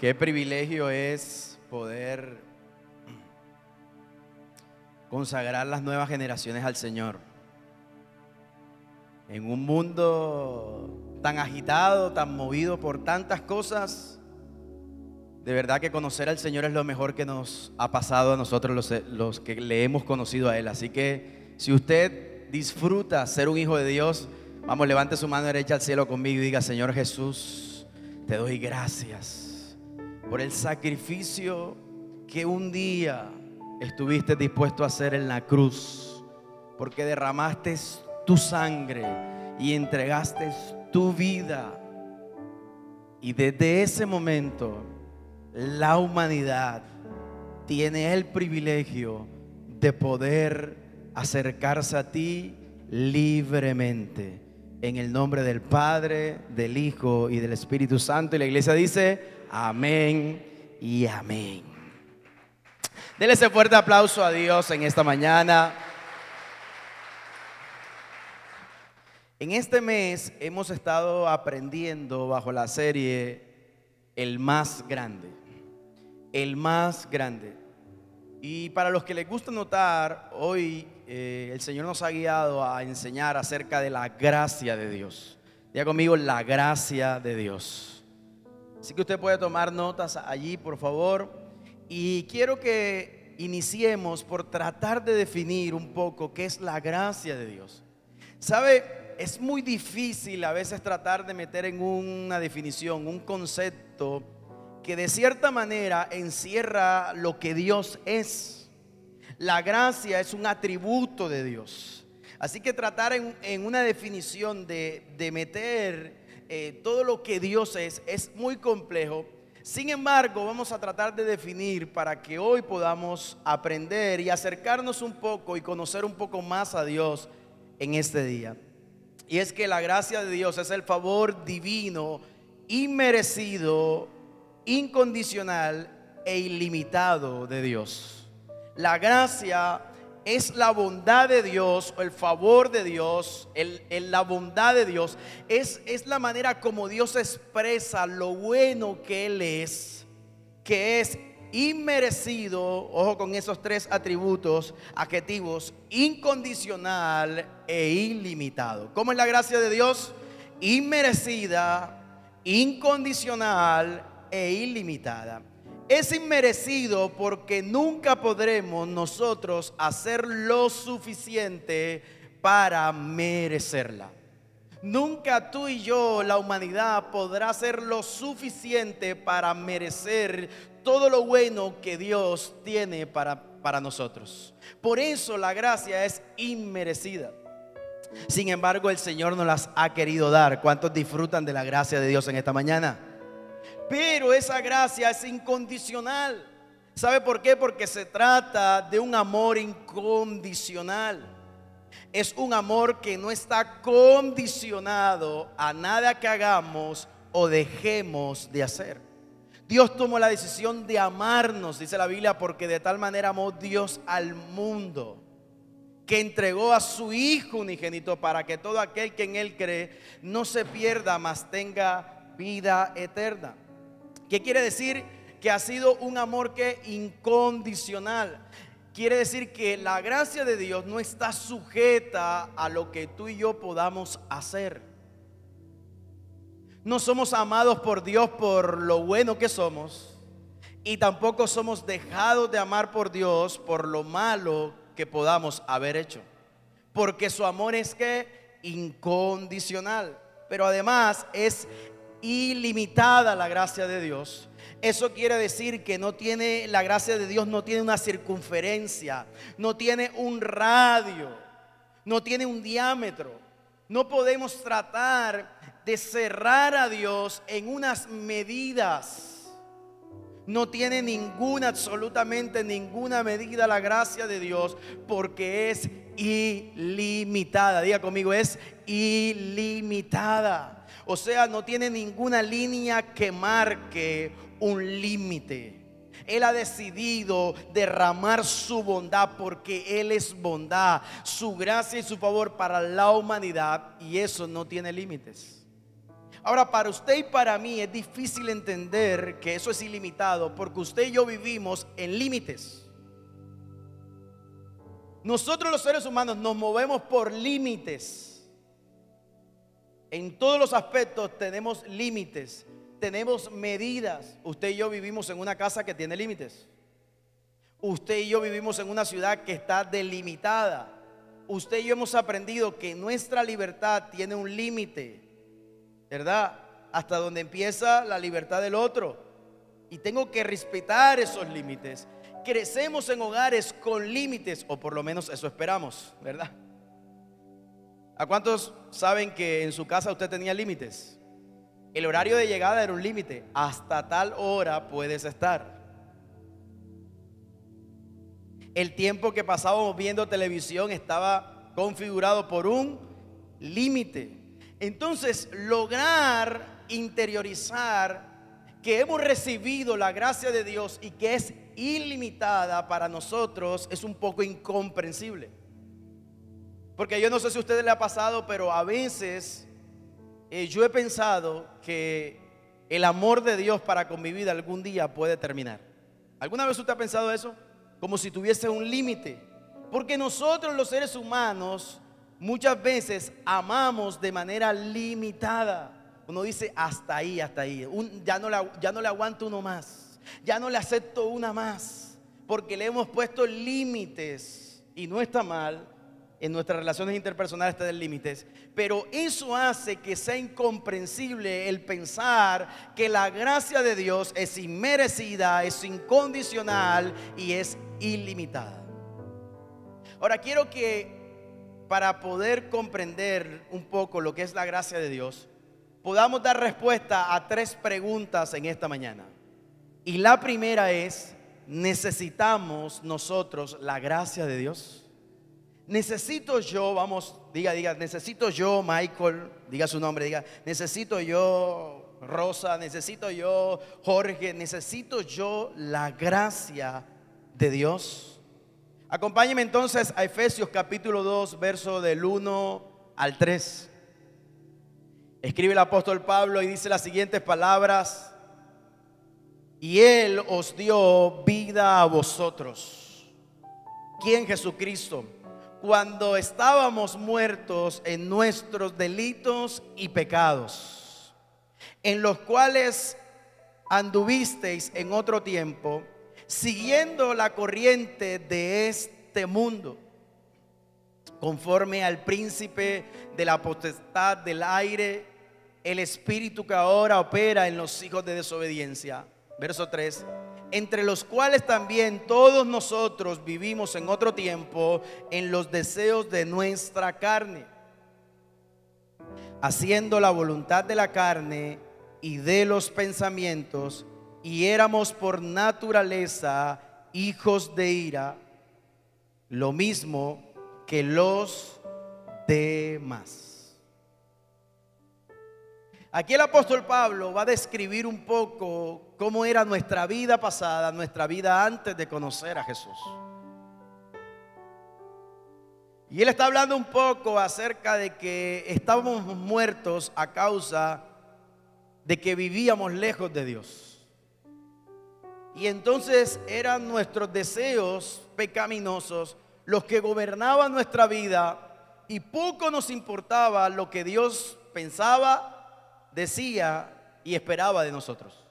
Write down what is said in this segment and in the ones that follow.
Qué privilegio es poder consagrar las nuevas generaciones al Señor. En un mundo tan agitado, tan movido por tantas cosas, de verdad que conocer al Señor es lo mejor que nos ha pasado a nosotros los, que le hemos conocido a Él. Así que si usted disfruta ser un hijo de Dios, vamos, levante su mano derecha al cielo conmigo y diga, Señor Jesús, te doy gracias por el sacrificio que un día estuviste dispuesto a hacer en la cruz, porque derramaste tu sangre y entregaste tu vida. Y desde ese momento, la humanidad tiene el privilegio de poder acercarse a ti libremente. En el nombre del Padre, del Hijo y del Espíritu Santo. Y la iglesia dice, amén y amén. Dele ese fuerte aplauso a Dios en esta mañana. En este mes hemos estado aprendiendo bajo la serie El más grande. El más grande. Y para los que les gusta notar, hoy eh, el Señor nos ha guiado a enseñar acerca de la gracia de Dios. Diga conmigo, la gracia de Dios. Así que usted puede tomar notas allí, por favor. Y quiero que iniciemos por tratar de definir un poco qué es la gracia de Dios. ¿Sabe? es muy difícil a veces tratar de meter en una definición, un concepto que de cierta manera encierra lo que Dios es. La gracia es un atributo de Dios. Así que tratar en, una definición de, meter eh, todo lo que Dios es es muy complejo. Sin embargo, vamos a tratar de definir para que hoy podamos aprender y acercarnos un poco y conocer un poco más a Dios en este día. Y es que la gracia de Dios es el favor divino, inmerecido, incondicional e ilimitado de Dios. La gracia es la bondad de Dios el favor de Dios, el, la bondad de Dios, es, es la manera como Dios expresa lo bueno que Él es, que es inmerecido, ojo con esos tres atributos, adjetivos, incondicional e ilimitado. ¿Cómo es la gracia de Dios? Inmerecida, incondicional e ilimitada. Es inmerecido porque nunca podremos nosotros hacer lo suficiente para merecerla. Nunca tú y yo, la humanidad, podrá hacer lo suficiente para merecer todo lo bueno que Dios tiene para, para nosotros. Por eso la gracia es inmerecida. Sin embargo, el Señor nos las ha querido dar. ¿Cuántos disfrutan de la gracia de Dios en esta mañana? Pero esa gracia es incondicional. ¿Sabe por qué? Porque se trata de un amor incondicional es un amor que no está condicionado a nada que hagamos o dejemos de hacer. Dios tomó la decisión de amarnos, dice la Biblia, porque de tal manera amó Dios al mundo, que entregó a su Hijo unigénito para que todo aquel que en Él cree no se pierda, mas tenga vida eterna. ¿Qué quiere decir? Que ha sido un amor que incondicional. Quiere decir que la gracia de Dios no está sujeta a lo que tú y yo podamos hacer. No somos amados por Dios por lo bueno que somos y tampoco somos dejados de amar por Dios por lo malo que podamos haber hecho. Porque su amor es que incondicional, pero además es ilimitada la gracia de Dios eso quiere decir que no tiene, la gracia de Dios no tiene una circunferencia, no tiene un radio, no tiene un diámetro. No podemos tratar de cerrar a Dios en unas medidas. No tiene ninguna, absolutamente ninguna medida la gracia de Dios porque es ilimitada. Diga conmigo, es ilimitada. O sea, no tiene ninguna línea que marque un límite. Él ha decidido derramar su bondad porque Él es bondad, su gracia y su favor para la humanidad y eso no tiene límites. Ahora, para usted y para mí es difícil entender que eso es ilimitado porque usted y yo vivimos en límites. Nosotros los seres humanos nos movemos por límites. En todos los aspectos tenemos límites, tenemos medidas. Usted y yo vivimos en una casa que tiene límites. Usted y yo vivimos en una ciudad que está delimitada. Usted y yo hemos aprendido que nuestra libertad tiene un límite. ¿verdad? Hasta donde empieza la libertad del otro. Y tengo que respetar esos límites. Crecemos en hogares con límites, o por lo menos eso esperamos, ¿verdad? ¿A cuántos saben que en su casa usted tenía límites? El horario de llegada era un límite. Hasta tal hora puedes estar. El tiempo que pasábamos viendo televisión estaba configurado por un límite. Entonces, lograr interiorizar que hemos recibido la gracia de Dios y que es ilimitada para nosotros es un poco incomprensible. Porque yo no sé si a ustedes le ha pasado, pero a veces eh, yo he pensado que el amor de Dios para con mi vida algún día puede terminar. ¿Alguna vez usted ha pensado eso? Como si tuviese un límite. Porque nosotros los seres humanos muchas veces amamos de manera limitada. Uno dice, hasta ahí, hasta ahí. ya, no ya no le aguanto uno más. Ya no le acepto una más. Porque le hemos puesto límites. Y no está mal. En nuestras relaciones interpersonales tener límites. Pero eso hace que sea incomprensible el pensar que la gracia de Dios es inmerecida, es incondicional y es ilimitada. Ahora quiero que para poder comprender un poco lo que es la gracia de Dios, podamos dar respuesta a tres preguntas en esta mañana. Y la primera es, ¿necesitamos nosotros la gracia de Dios? Necesito yo, vamos, diga, diga, necesito yo, Michael, diga su nombre, diga, necesito yo, Rosa, necesito yo, Jorge, necesito yo la gracia de Dios. Acompáñeme entonces a Efesios capítulo 2, verso del 1 al 3. Escribe el apóstol Pablo y dice las siguientes palabras. Y Él os dio vida a vosotros. ¿Quién Jesucristo? Cuando estábamos muertos en nuestros delitos y pecados, en los cuales anduvisteis en otro tiempo siguiendo la corriente de este mundo, conforme al príncipe de la potestad del aire, el espíritu que ahora opera en los hijos de desobediencia. Verso 3 entre los cuales también todos nosotros vivimos en otro tiempo en los deseos de nuestra carne, haciendo la voluntad de la carne y de los pensamientos, y éramos por naturaleza hijos de ira, lo mismo que los demás. Aquí el apóstol Pablo va a describir un poco cómo era nuestra vida pasada, nuestra vida antes de conocer a Jesús. Y él está hablando un poco acerca de que estábamos muertos a causa de que vivíamos lejos de Dios. Y entonces eran nuestros deseos pecaminosos los que gobernaban nuestra vida y poco nos importaba lo que Dios pensaba, decía y esperaba de nosotros.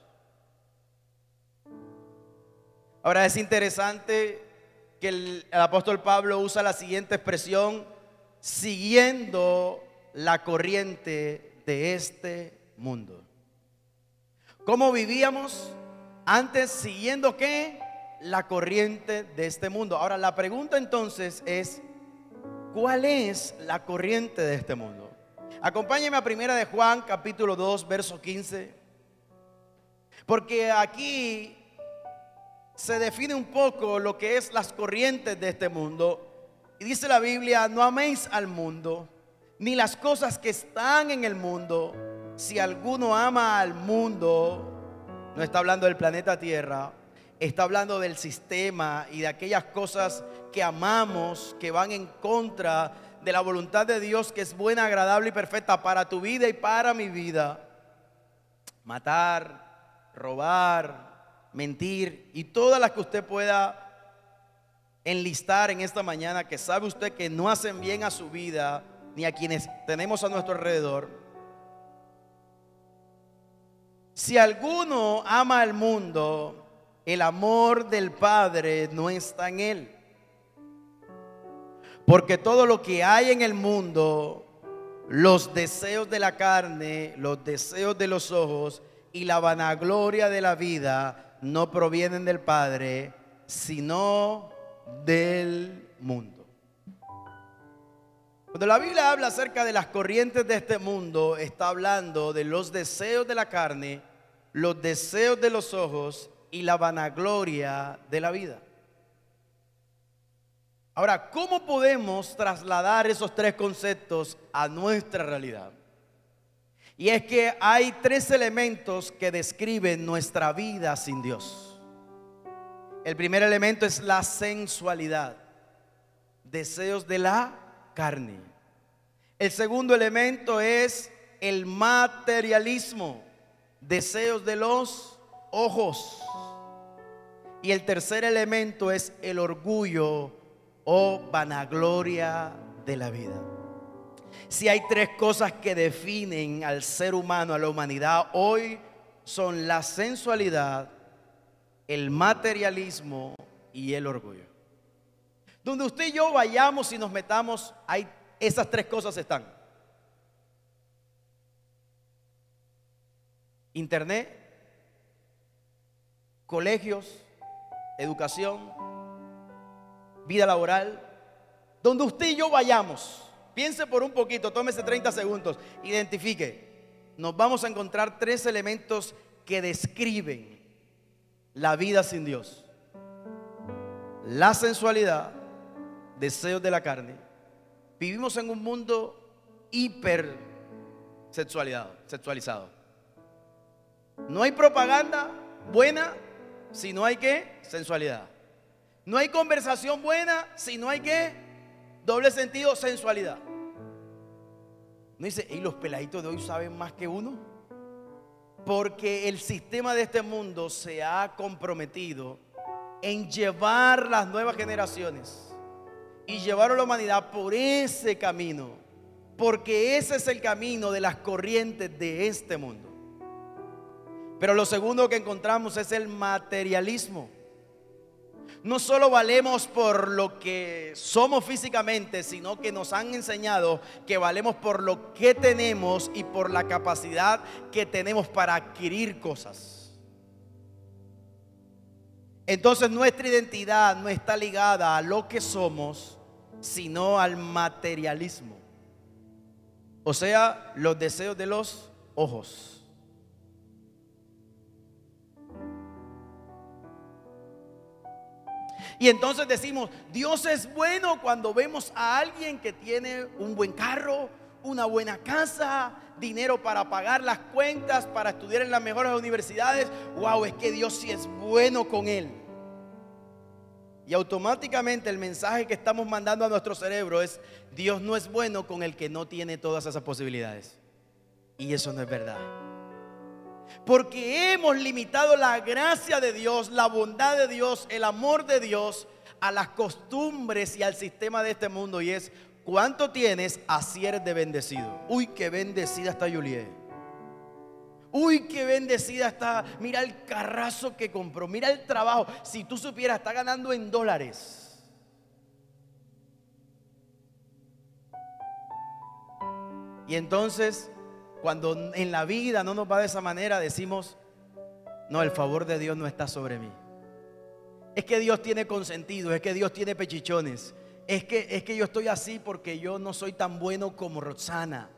Ahora es interesante que el, apóstol Pablo usa la siguiente expresión, siguiendo la corriente de este mundo. ¿Cómo vivíamos? Antes siguiendo qué? La corriente de este mundo. Ahora la pregunta entonces es, ¿cuál es la corriente de este mundo? Acompáñeme a primera de Juan capítulo 2 verso 15. Porque aquí se define un poco lo que es las corrientes de este mundo. Y dice la Biblia, no améis al mundo, ni las cosas que están en el mundo. Si alguno ama al mundo, no está hablando del planeta Tierra, está hablando del sistema y de aquellas cosas que amamos, que van en contra de la voluntad de Dios, que es buena, agradable y perfecta para tu vida y para mi vida. matar, robar, mentir y todas las que usted pueda enlistar en esta mañana que sabe usted que no hacen bien a su vida ni a quienes tenemos a nuestro alrededor. Si alguno ama al mundo, el amor del Padre no está en él. Porque todo lo que hay en el mundo, los deseos de la carne, los deseos de los ojos y la vanagloria de la vida no provienen del Padre, sino del mundo. Cuando la Biblia habla acerca de las corrientes de este mundo, está hablando de los deseos de la carne, los deseos de los ojos y la vanagloria de la vida. Ahora, ¿cómo podemos trasladar esos tres conceptos a nuestra realidad? Y es que hay tres elementos que describen nuestra vida sin Dios. El primer elemento es la sensualidad, deseos de la carne. El segundo elemento es el materialismo, deseos de los ojos. Y el tercer elemento es el orgullo o vanagloria de la vida. Si hay tres cosas que definen al ser humano, a la humanidad hoy, son la sensualidad, el materialismo y el orgullo. Donde usted y yo vayamos y nos metamos, hay, esas tres cosas están. Internet, colegios, educación, vida laboral. Donde usted y yo vayamos, piense por un poquito, tómese 30 segundos, identifique. Nos vamos a encontrar tres elementos que describen la vida sin Dios. La sensualidad, deseos de la carne. Vivimos en un mundo hiper sexualizado. No hay propaganda buena si no hay que sensualidad. No hay conversación buena si no hay que doble sentido, sensualidad. No dice, ¿y los peladitos de hoy saben más que uno? Porque el sistema de este mundo se ha comprometido en llevar las nuevas generaciones y llevar a la humanidad por ese camino. Porque ese es el camino de las corrientes de este mundo. Pero lo segundo que encontramos es el materialismo no solo valemos por lo que somos físicamente, sino que nos han enseñado que valemos por lo que tenemos y por la capacidad que tenemos para adquirir cosas. Entonces nuestra identidad no está ligada a lo que somos, sino al materialismo. O sea, los deseos de los ojos. Y entonces decimos, Dios es bueno cuando vemos a alguien que tiene un buen carro, una buena casa, dinero para pagar las cuentas, para estudiar en las mejores universidades. Wow, es que Dios sí es bueno con él. Y automáticamente el mensaje que estamos mandando a nuestro cerebro es, Dios no es bueno con el que no tiene todas esas posibilidades. Y eso no es verdad. Porque hemos limitado la gracia de Dios, la bondad de Dios, el amor de Dios a las costumbres y al sistema de este mundo. Y es, ¿cuánto tienes? Así eres de bendecido. Uy, qué bendecida está Juliet. Uy, qué bendecida está. Mira el carrazo que compró. Mira el trabajo. Si tú supieras, está ganando en dólares. Y entonces cuando en la vida no nos va de esa manera, decimos, no, el favor de Dios no está sobre mí. Es que Dios tiene consentido, es que Dios tiene pechichones. Es que, es que yo estoy así porque yo no soy tan bueno como Roxana.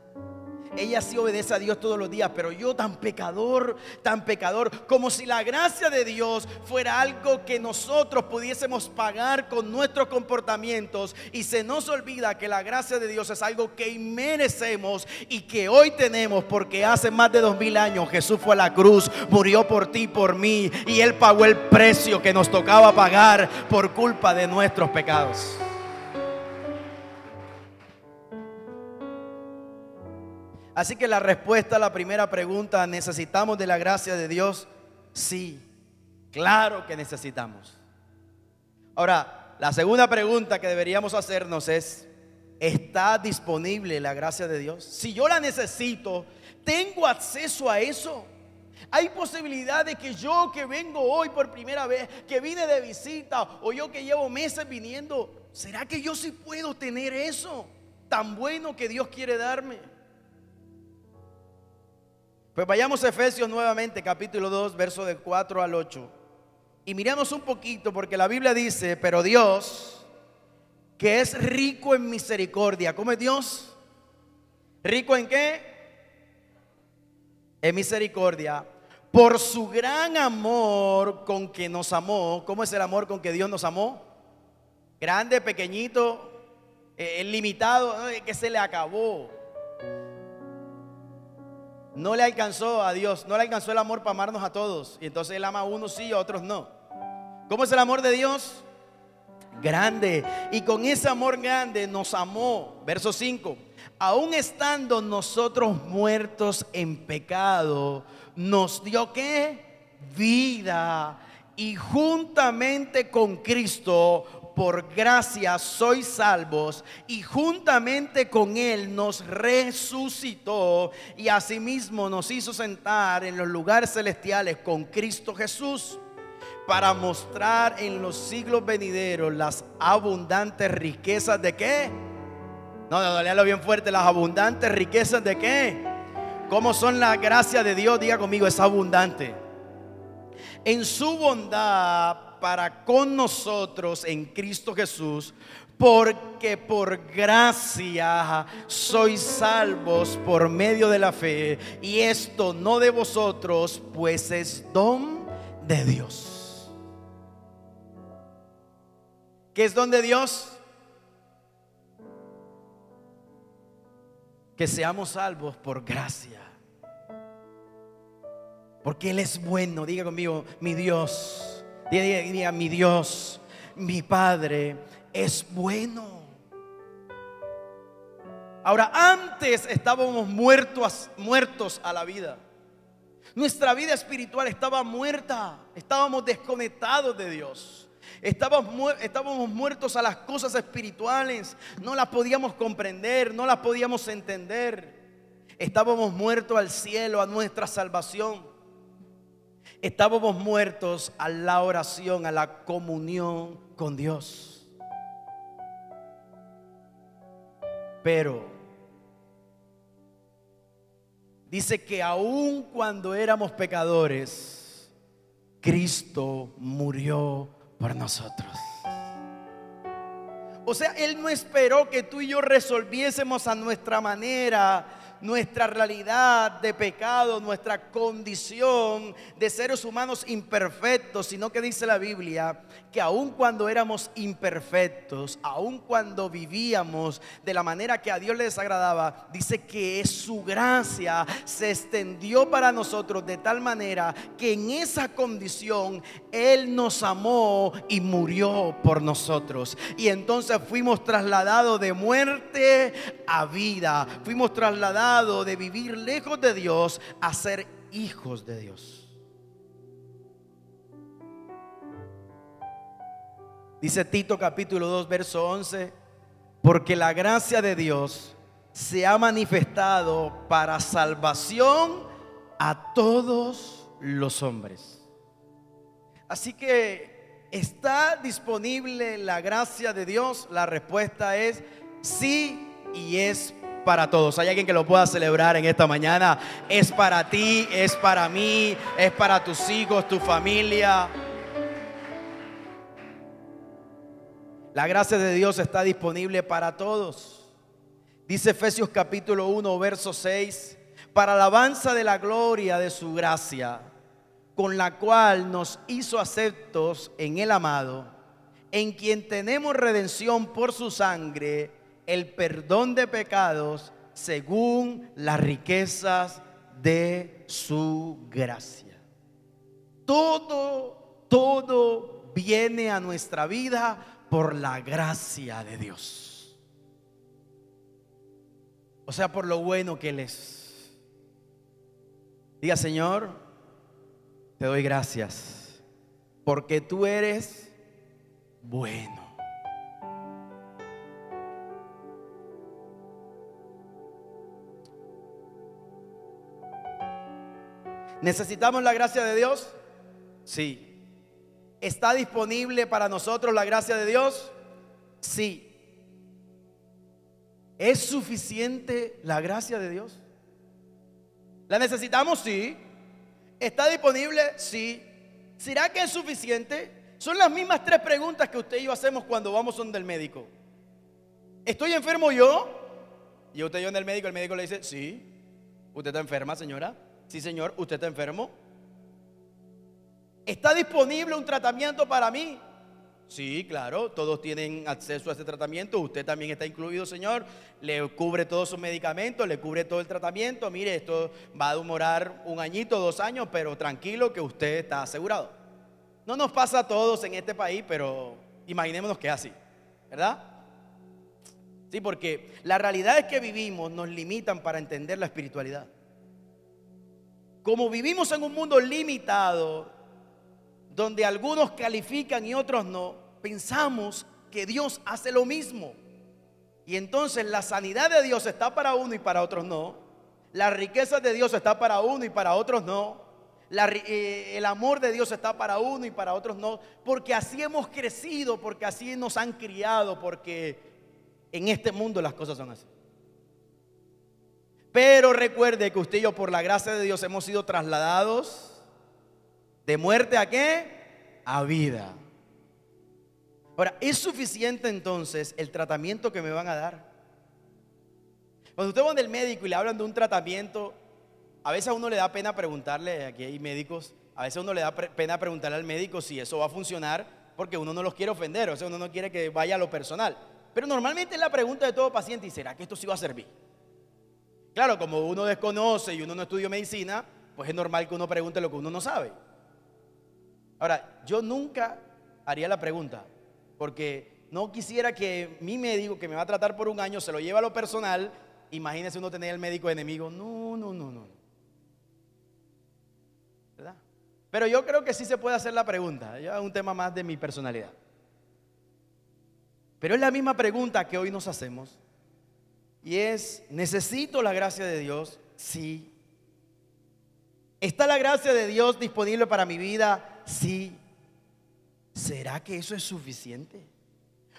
Ella sí obedece a Dios todos los días, pero yo tan pecador, tan pecador, como si la gracia de Dios fuera algo que nosotros pudiésemos pagar con nuestros comportamientos y se nos olvida que la gracia de Dios es algo que merecemos y que hoy tenemos porque hace más de dos mil años Jesús fue a la cruz, murió por ti, por mí y Él pagó el precio que nos tocaba pagar por culpa de nuestros pecados. Así que la respuesta a la primera pregunta, ¿necesitamos de la gracia de Dios? Sí, claro que necesitamos. Ahora, la segunda pregunta que deberíamos hacernos es, ¿está disponible la gracia de Dios? Si yo la necesito, ¿tengo acceso a eso? Hay posibilidad de que yo que vengo hoy por primera vez, que vine de visita, o yo que llevo meses viniendo, ¿será que yo sí puedo tener eso tan bueno que Dios quiere darme? Pues vayamos a Efesios nuevamente, capítulo 2, verso de 4 al 8. Y miremos un poquito, porque la Biblia dice, pero Dios, que es rico en misericordia, ¿cómo es Dios? ¿Rico en qué? En misericordia por su gran amor con que nos amó. ¿Cómo es el amor con que Dios nos amó? Grande, pequeñito, eh, limitado, que se le acabó. No le alcanzó a Dios, no le alcanzó el amor para amarnos a todos. Y entonces Él ama a unos sí y a otros no. ¿Cómo es el amor de Dios? Grande. Y con ese amor grande nos amó. Verso 5. Aún estando nosotros muertos en pecado, nos dio qué? Vida. Y juntamente con Cristo, por gracia sois salvos. Y juntamente con Él nos resucitó. Y asimismo nos hizo sentar en los lugares celestiales con Cristo Jesús. Para mostrar en los siglos venideros las abundantes riquezas de qué? No, no, léalo bien fuerte. Las abundantes riquezas de qué? ¿Cómo son la gracia de Dios? Diga conmigo, es abundante. En su bondad para con nosotros en Cristo Jesús, porque por gracia sois salvos por medio de la fe, y esto no de vosotros, pues es don de Dios. ¿Qué es don de Dios? Que seamos salvos por gracia. Porque Él es bueno. Diga conmigo, mi Dios. Diga, mi Dios, mi Padre es bueno. Ahora, antes estábamos muertos, muertos a la vida. Nuestra vida espiritual estaba muerta. Estábamos desconectados de Dios. Estábamos, estábamos muertos a las cosas espirituales. No las podíamos comprender, no las podíamos entender. Estábamos muertos al cielo, a nuestra salvación. Estábamos muertos a la oración, a la comunión con Dios. Pero dice que aun cuando éramos pecadores, Cristo murió por nosotros. O sea, Él no esperó que tú y yo resolviésemos a nuestra manera nuestra realidad de pecado, nuestra condición de seres humanos imperfectos, sino que dice la Biblia que aun cuando éramos imperfectos, aun cuando vivíamos de la manera que a Dios le desagradaba, dice que su gracia se extendió para nosotros de tal manera que en esa condición Él nos amó y murió por nosotros. Y entonces fuimos trasladados de muerte a vida, fuimos trasladados de vivir lejos de Dios a ser hijos de Dios. Dice Tito capítulo 2, verso 11, porque la gracia de Dios se ha manifestado para salvación a todos los hombres. Así que está disponible la gracia de Dios. La respuesta es sí y es para todos. Hay alguien que lo pueda celebrar en esta mañana. Es para ti, es para mí, es para tus hijos, tu familia. La gracia de Dios está disponible para todos. Dice Efesios capítulo 1, verso 6, para alabanza de la gloria de su gracia, con la cual nos hizo aceptos en el amado, en quien tenemos redención por su sangre el perdón de pecados según las riquezas de su gracia. Todo, todo viene a nuestra vida por la gracia de Dios. O sea, por lo bueno que Él es. Diga, Señor, te doy gracias, porque tú eres bueno. ¿Necesitamos la gracia de Dios? Sí. ¿Está disponible para nosotros la gracia de Dios? Sí. ¿Es suficiente la gracia de Dios? ¿La necesitamos? Sí. ¿Está disponible? Sí. ¿Será que es suficiente? Son las mismas tres preguntas que usted y yo hacemos cuando vamos donde el médico. ¿Estoy enfermo yo? Y usted y yo en el médico, el médico le dice, sí. ¿Usted está enferma, señora? Sí, señor. ¿Usted está enfermo? ¿Está disponible un tratamiento para mí? Sí, claro, todos tienen acceso a ese tratamiento. Usted también está incluido, Señor. Le cubre todos sus medicamentos, le cubre todo el tratamiento. Mire, esto va a demorar un añito, dos años, pero tranquilo que usted está asegurado. No nos pasa a todos en este país, pero imaginémonos que es así, ¿verdad? Sí, porque la realidad es que vivimos nos limitan para entender la espiritualidad. Como vivimos en un mundo limitado, donde algunos califican y otros no, pensamos que Dios hace lo mismo. Y entonces la sanidad de Dios está para uno y para otros no. La riqueza de Dios está para uno y para otros no. Eh, el amor de Dios está para uno y para otros no. Porque así hemos crecido, porque así nos han criado, porque en este mundo las cosas son así. Pero recuerde que usted y yo por la gracia de Dios hemos sido trasladados ¿De muerte a qué? A vida. Ahora, ¿es suficiente entonces el tratamiento que me van a dar? Cuando usted va del médico y le hablan de un tratamiento, a veces a uno le da pena preguntarle, aquí hay médicos, a veces a uno le da pena preguntarle al médico si eso va a funcionar, porque uno no los quiere ofender, o sea, uno no quiere que vaya a lo personal. Pero normalmente es la pregunta de todo paciente, ¿y será que esto sí va a servir? Claro, como uno desconoce y uno no estudia medicina, pues es normal que uno pregunte lo que uno no sabe. Ahora, yo nunca haría la pregunta, porque no quisiera que mi médico, que me va a tratar por un año, se lo lleve a lo personal. Imagínese uno tener el médico enemigo. No, no, no, no. ¿Verdad? Pero yo creo que sí se puede hacer la pregunta. Ya es un tema más de mi personalidad. Pero es la misma pregunta que hoy nos hacemos. Y es, ¿necesito la gracia de Dios? Sí. ¿Está la gracia de Dios disponible para mi vida? sí. ¿Será que eso es suficiente?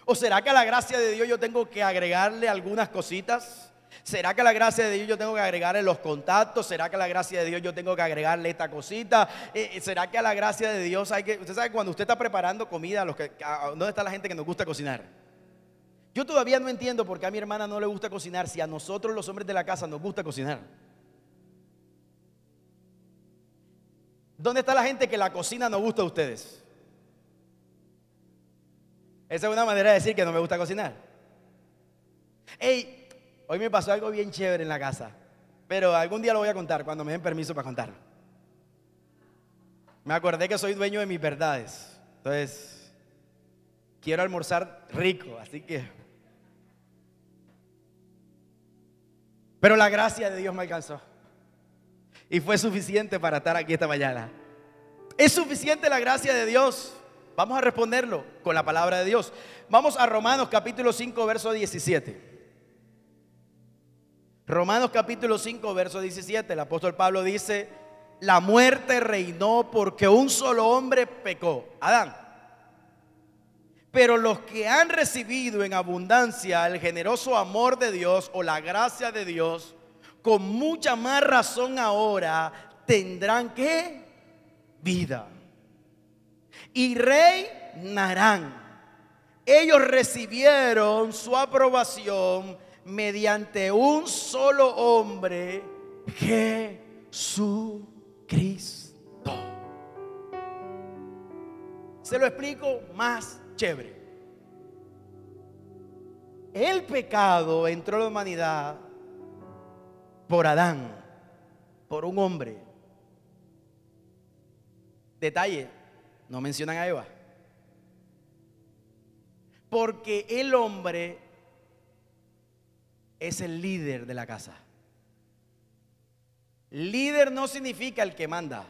¿O será que a la gracia de Dios yo tengo que agregarle algunas cositas? ¿Será que a la gracia de Dios yo tengo que agregarle los contactos? ¿Será que a la gracia de Dios yo tengo que agregarle esta cosita? Eh, eh, ¿Será que a la gracia de Dios hay que... Usted sabe cuando usted está preparando comida, los que, ¿dónde está la gente que nos gusta cocinar? Yo todavía no entiendo por qué a mi hermana no le gusta cocinar si a nosotros los hombres de la casa nos gusta cocinar. ¿Dónde está la gente que la cocina no gusta a ustedes? Esa es una manera de decir que no me gusta cocinar. Hey, hoy me pasó algo bien chévere en la casa, pero algún día lo voy a contar cuando me den permiso para contarlo. Me acordé que soy dueño de mis verdades. Entonces, quiero almorzar rico, así que... Pero la gracia de Dios me alcanzó y fue suficiente para estar aquí esta mañana. ¿Es suficiente la gracia de Dios? Vamos a responderlo con la palabra de Dios. Vamos a Romanos capítulo 5, verso 17. Romanos capítulo 5, verso 17. El apóstol Pablo dice, la muerte reinó porque un solo hombre pecó, Adán. Pero los que han recibido en abundancia el generoso amor de Dios o la gracia de Dios, con mucha más razón ahora tendrán que vida. Y reinarán. Ellos recibieron su aprobación mediante un solo hombre, Jesucristo. Se lo explico más chévere. El pecado entró en la humanidad por Adán, por un hombre. Detalle, no mencionan a Eva. Porque el hombre es el líder de la casa. Líder no significa el que manda.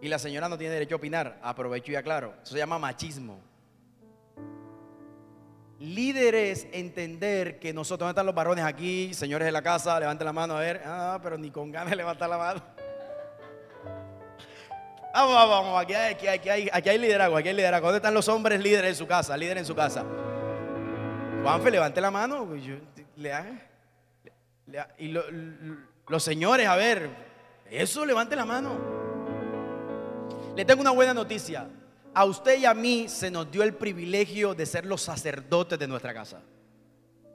Y la señora no tiene derecho a opinar. Aprovecho y aclaro. Eso se llama machismo. Líder es entender que nosotros, ¿dónde están los varones aquí? Señores de la casa, levanten la mano a ver. Ah, pero ni con ganas de levantar la mano. Vamos, vamos, vamos. Aquí hay, aquí, hay, aquí hay liderazgo, aquí hay liderazgo. ¿Dónde están los hombres líderes en su casa? Líder en su casa. Juanfe, levante la mano. y los señores, a ver, eso, levante la mano. Le tengo una buena noticia. A usted y a mí se nos dio el privilegio de ser los sacerdotes de nuestra casa.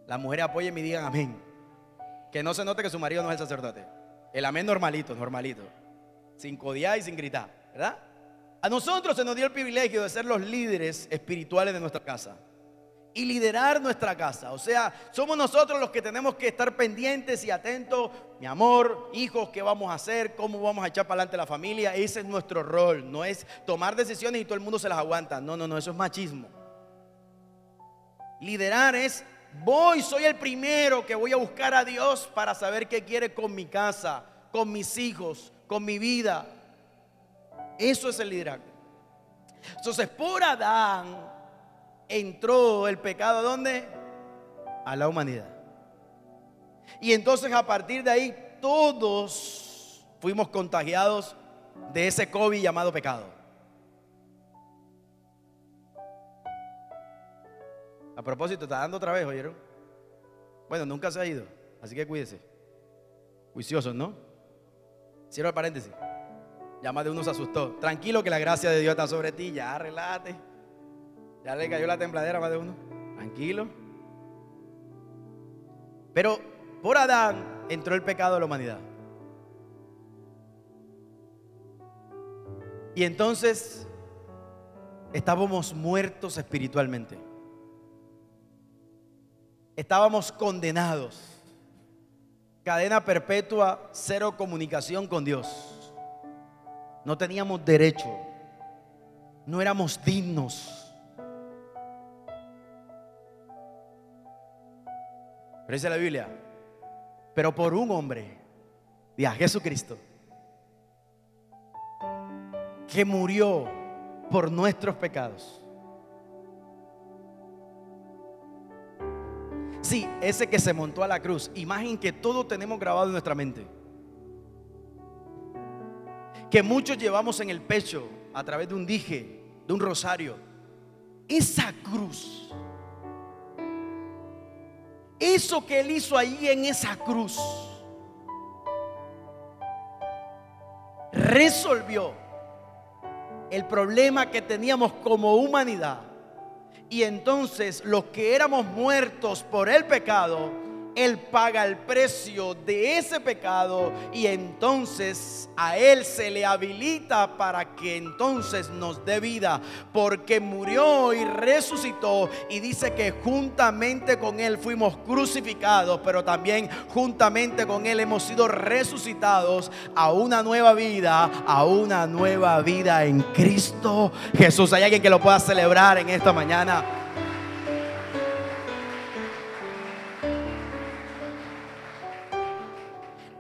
Las mujeres apoyen y digan amén. Que no se note que su marido no es el sacerdote. El amén normalito, normalito. Sin codiar y sin gritar. ¿verdad? A nosotros se nos dio el privilegio de ser los líderes espirituales de nuestra casa y liderar nuestra casa. O sea, somos nosotros los que tenemos que estar pendientes y atentos. Mi amor, hijos, ¿qué vamos a hacer? ¿Cómo vamos a echar para adelante la familia? Ese es nuestro rol. No es tomar decisiones y todo el mundo se las aguanta. No, no, no, eso es machismo. Liderar es, voy, soy el primero que voy a buscar a Dios para saber qué quiere con mi casa, con mis hijos, con mi vida. Eso es el liderazgo. Entonces, por Adán entró el pecado a dónde? A la humanidad. Y entonces a partir de ahí todos fuimos contagiados de ese COVID llamado pecado. A propósito, está dando otra vez, ¿oyeron? Bueno, nunca se ha ido, así que cuídese. Juiciosos, ¿no? Cierro el paréntesis. Ya más de uno se asustó. Tranquilo que la gracia de Dios está sobre ti. Ya, relájate. Ya le cayó la tembladera más de uno. Tranquilo. Pero por Adán entró el pecado de la humanidad. Y entonces estábamos muertos espiritualmente. Estábamos condenados. Cadena perpetua, cero comunicación con Dios no teníamos derecho, no éramos dignos. Pero dice la Biblia, pero por un hombre, y Jesucristo, que murió por nuestros pecados. Sí, ese que se montó a la cruz, imagen que todos tenemos grabado en nuestra mente que muchos llevamos en el pecho a través de un dije, de un rosario. Esa cruz, eso que Él hizo ahí en esa cruz, resolvió el problema que teníamos como humanidad. Y entonces los que éramos muertos por el pecado, él paga el precio de ese pecado y entonces a Él se le habilita para que entonces nos dé vida, porque murió y resucitó y dice que juntamente con Él fuimos crucificados, pero también juntamente con Él hemos sido resucitados a una nueva vida, a una nueva vida en Cristo Jesús. ¿Hay alguien que lo pueda celebrar en esta mañana?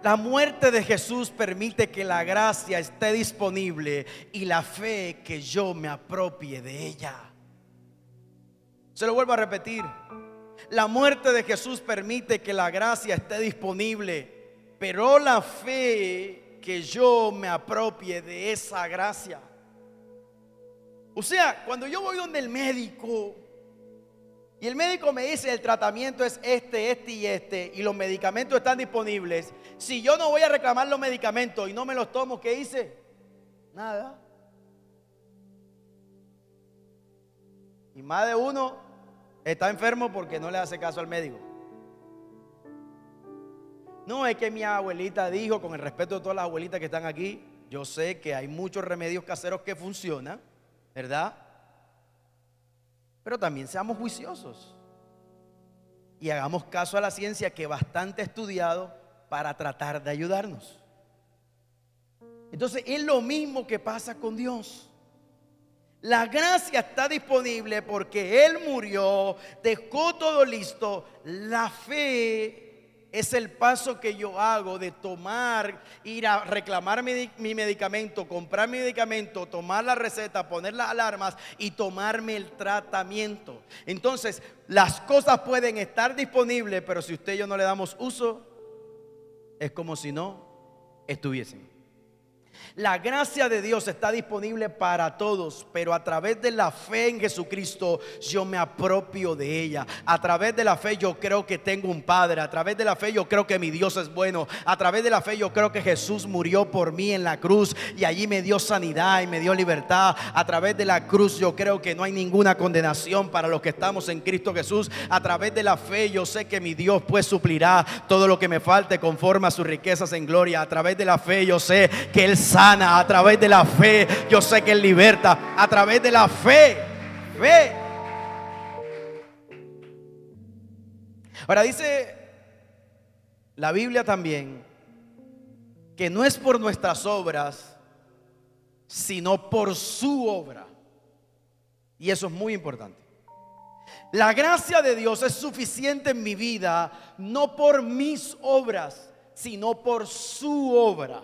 La muerte de Jesús permite que la gracia esté disponible y la fe que yo me apropie de ella. Se lo vuelvo a repetir. La muerte de Jesús permite que la gracia esté disponible, pero la fe que yo me apropie de esa gracia. O sea, cuando yo voy donde el médico y el médico me dice el tratamiento es este, este y este, y los medicamentos están disponibles. Si yo no voy a reclamar los medicamentos y no me los tomo, ¿qué hice? Nada. Y más de uno está enfermo porque no le hace caso al médico. No es que mi abuelita dijo, con el respeto de todas las abuelitas que están aquí, yo sé que hay muchos remedios caseros que funcionan, ¿verdad? Pero también seamos juiciosos y hagamos caso a la ciencia que bastante estudiado para tratar de ayudarnos. Entonces es lo mismo que pasa con Dios. La gracia está disponible porque Él murió, dejó todo listo. La fe es el paso que yo hago de tomar, ir a reclamar mi, mi, medicamento, comprar mi medicamento, tomar la receta, poner las alarmas y tomarme el tratamiento. Entonces, las cosas pueden estar disponibles, pero si usted y yo no le damos uso, es como si no estuviesen. La gracia de Dios está disponible para todos, pero a través de la fe en Jesucristo yo me apropio de ella. A través de la fe yo creo que tengo un Padre. A través de la fe yo creo que mi Dios es bueno. A través de la fe yo creo que Jesús murió por mí en la cruz y allí me dio sanidad y me dio libertad. A través de la cruz yo creo que no hay ninguna condenación para los que estamos en Cristo Jesús. A través de la fe yo sé que mi Dios pues suplirá todo lo que me falte conforme a sus riquezas en gloria. A través de la fe yo sé que Él sana, a través de la fe. Yo sé que Él liberta, a través de la fe. Fe. Ahora dice la Biblia también que no es por nuestras obras, sino por su obra. Y eso es muy importante. La gracia de Dios es suficiente en mi vida, no por mis obras, sino por su obra.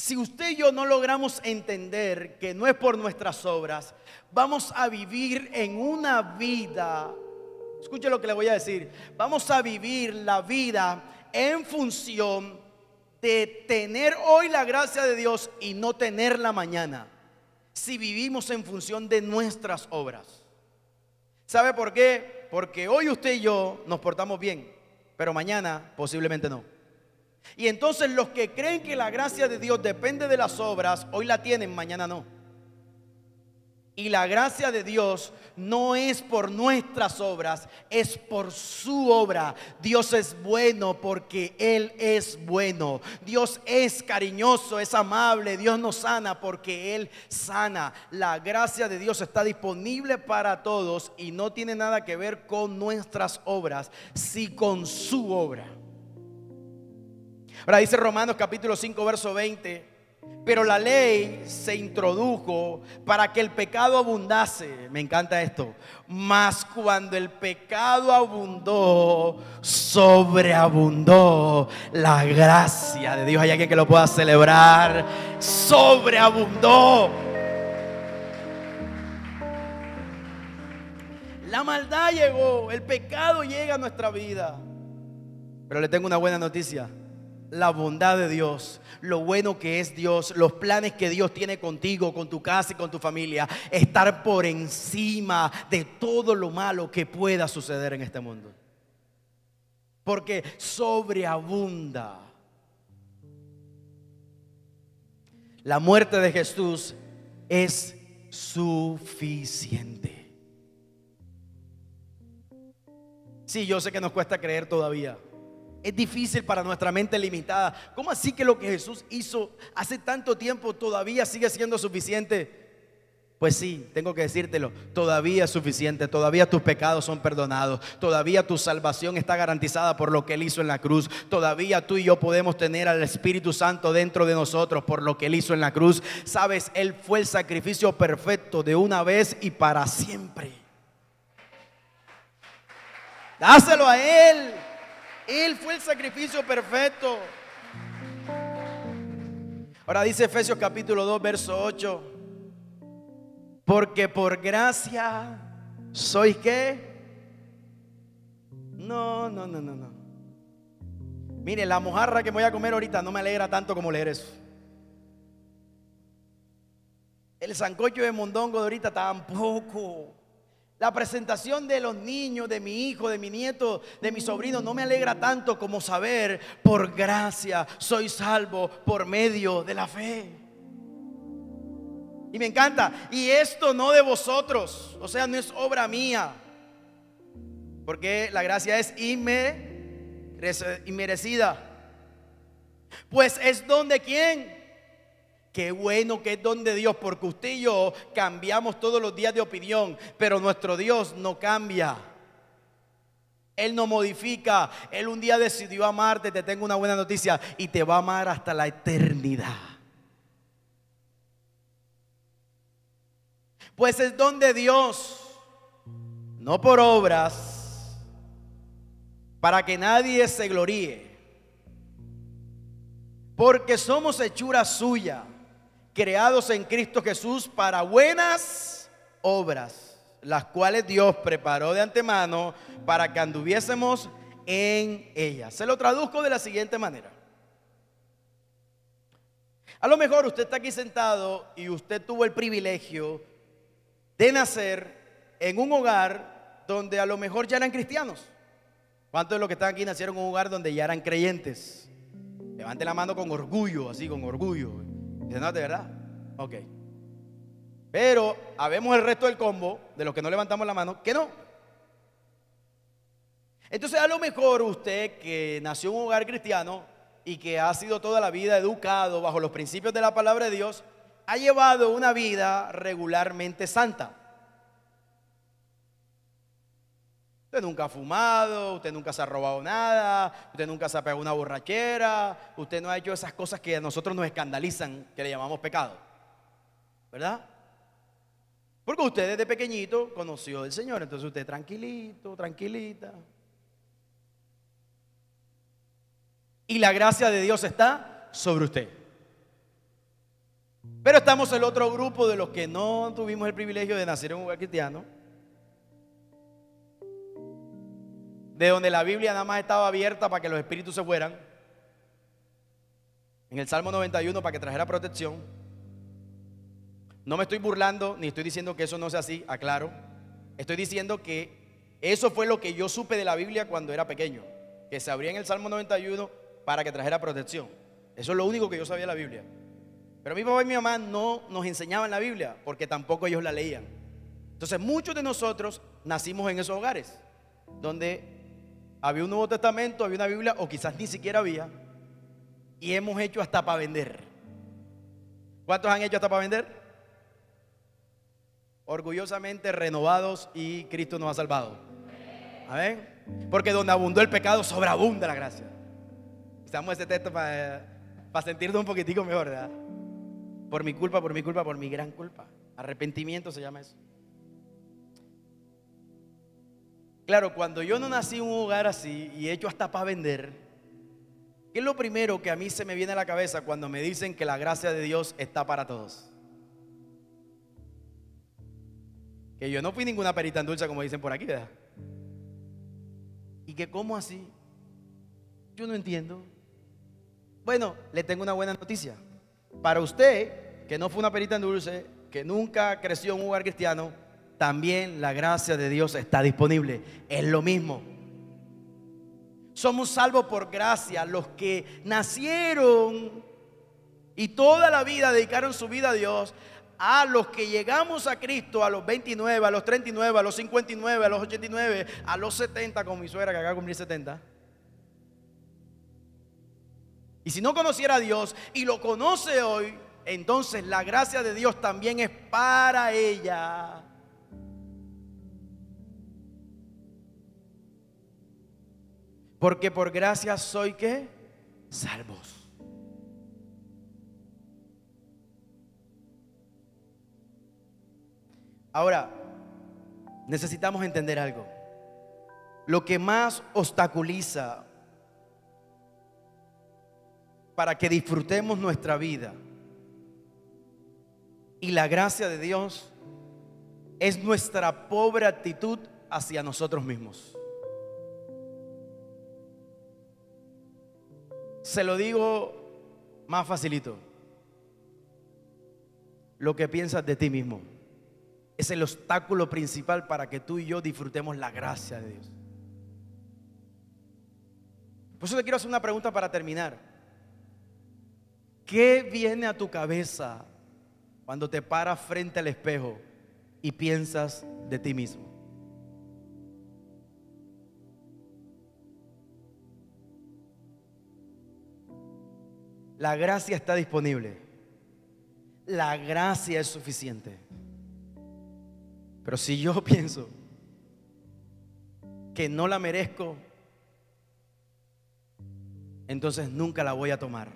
Si usted y yo no logramos entender que no es por nuestras obras, vamos a vivir en una vida, escuche lo que le voy a decir, vamos a vivir la vida en función de tener hoy la gracia de Dios y no tenerla mañana, si vivimos en función de nuestras obras. ¿Sabe por qué? Porque hoy usted y yo nos portamos bien, pero mañana posiblemente no. Y entonces los que creen que la gracia de Dios depende de las obras, hoy la tienen, mañana no. Y la gracia de Dios no es por nuestras obras, es por su obra. Dios es bueno porque Él es bueno. Dios es cariñoso, es amable. Dios nos sana porque Él sana. La gracia de Dios está disponible para todos y no tiene nada que ver con nuestras obras, si con su obra. Ahora dice Romanos capítulo 5, verso 20. Pero la ley se introdujo para que el pecado abundase. Me encanta esto. Mas cuando el pecado abundó, sobreabundó la gracia de Dios. Hay alguien que lo pueda celebrar. Sobreabundó. La maldad llegó, el pecado llega a nuestra vida. Pero le tengo una buena noticia la bondad de Dios, lo bueno que es Dios, los planes que Dios tiene contigo, con tu casa y con tu familia, estar por encima de todo lo malo que pueda suceder en este mundo. Porque sobreabunda. La muerte de Jesús es suficiente. Sí, yo sé que nos cuesta creer todavía. Es difícil para nuestra mente limitada. ¿Cómo así que lo que Jesús hizo hace tanto tiempo todavía sigue siendo suficiente? Pues sí, tengo que decírtelo, todavía es suficiente, todavía tus pecados son perdonados, todavía tu salvación está garantizada por lo que Él hizo en la cruz, todavía tú y yo podemos tener al Espíritu Santo dentro de nosotros por lo que Él hizo en la cruz. Sabes, Él fue el sacrificio perfecto de una vez y para siempre. Dáselo a Él. Él fue el sacrificio perfecto. Ahora dice Efesios capítulo 2, verso 8. Porque por gracia sois qué? No, no, no, no, no. Mire, la mojarra que me voy a comer ahorita no me alegra tanto como leer eso. El sancocho de mondongo de ahorita tampoco. La presentación de los niños, de mi hijo, de mi nieto, de mi sobrino, no me alegra tanto como saber, por gracia, soy salvo por medio de la fe. Y me encanta, y esto no de vosotros, o sea, no es obra mía, porque la gracia es inmerecida. Pues es don de quién? Qué bueno que es don de Dios, porque usted y yo cambiamos todos los días de opinión, pero nuestro Dios no cambia. Él no modifica. Él un día decidió amarte, te tengo una buena noticia, y te va a amar hasta la eternidad. Pues es don de Dios, no por obras, para que nadie se gloríe, porque somos hechura suya creados en Cristo Jesús para buenas obras, las cuales Dios preparó de antemano para que anduviésemos en ellas. Se lo traduzco de la siguiente manera. A lo mejor usted está aquí sentado y usted tuvo el privilegio de nacer en un hogar donde a lo mejor ya eran cristianos. ¿Cuántos de los que están aquí nacieron en un hogar donde ya eran creyentes? Levante la mano con orgullo, así con orgullo. Dice, no, de verdad. Ok. Pero habemos el resto del combo de los que no levantamos la mano que no. Entonces, a lo mejor usted que nació en un hogar cristiano y que ha sido toda la vida educado bajo los principios de la palabra de Dios, ha llevado una vida regularmente santa. Usted nunca ha fumado, usted nunca se ha robado nada, usted nunca se ha pegado una borrachera, usted no ha hecho esas cosas que a nosotros nos escandalizan, que le llamamos pecado. ¿Verdad? Porque usted desde pequeñito conoció al Señor, entonces usted tranquilito, tranquilita. Y la gracia de Dios está sobre usted. Pero estamos el otro grupo de los que no tuvimos el privilegio de nacer en un lugar cristiano de donde la Biblia nada más estaba abierta para que los espíritus se fueran. En el Salmo 91 para que trajera protección. No me estoy burlando ni estoy diciendo que eso no sea así, aclaro. Estoy diciendo que eso fue lo que yo supe de la Biblia cuando era pequeño. Que se abría en el Salmo 91 para que trajera protección. Eso es lo único que yo sabía de la Biblia. Pero mi papá y mi mamá no nos enseñaban la Biblia porque tampoco ellos la leían. Entonces muchos de nosotros nacimos en esos hogares donde había un Nuevo Testamento, había una Biblia, o quizás ni siquiera había, y hemos hecho hasta para vender. ¿Cuántos han hecho hasta para vender? Orgullosamente renovados y Cristo nos ha salvado. Amén. Porque donde abundó el pecado, sobreabunda la gracia. Estamos este texto para, para sentirnos un poquitico mejor, ¿verdad? Por mi culpa, por mi culpa, por mi gran culpa. Arrepentimiento se llama eso. Claro, cuando yo no nací en un hogar así y hecho hasta para vender, ¿qué es lo primero que a mí se me viene a la cabeza cuando me dicen que la gracia de Dios está para todos? Que yo no fui ninguna perita en dulce como dicen por aquí, ¿verdad? Y que cómo así? Yo no entiendo. Bueno, le tengo una buena noticia. Para usted, que no fue una perita en dulce, que nunca creció en un hogar cristiano, también la gracia de Dios está disponible. Es lo mismo. Somos salvos por gracia. Los que nacieron y toda la vida dedicaron su vida a Dios, a los que llegamos a Cristo a los 29, a los 39, a los 59, a los 89, a los 70, con mi suegra que acaba de cumplir 70. Y si no conociera a Dios y lo conoce hoy, entonces la gracia de Dios también es para ella. Porque por gracia soy que salvos. Ahora, necesitamos entender algo. Lo que más obstaculiza para que disfrutemos nuestra vida y la gracia de Dios es nuestra pobre actitud hacia nosotros mismos. Se lo digo más facilito. Lo que piensas de ti mismo es el obstáculo principal para que tú y yo disfrutemos la gracia de Dios. Por eso te quiero hacer una pregunta para terminar. ¿Qué viene a tu cabeza cuando te paras frente al espejo y piensas de ti mismo? La gracia está disponible. La gracia es suficiente. Pero si yo pienso que no la merezco, entonces nunca la voy a tomar.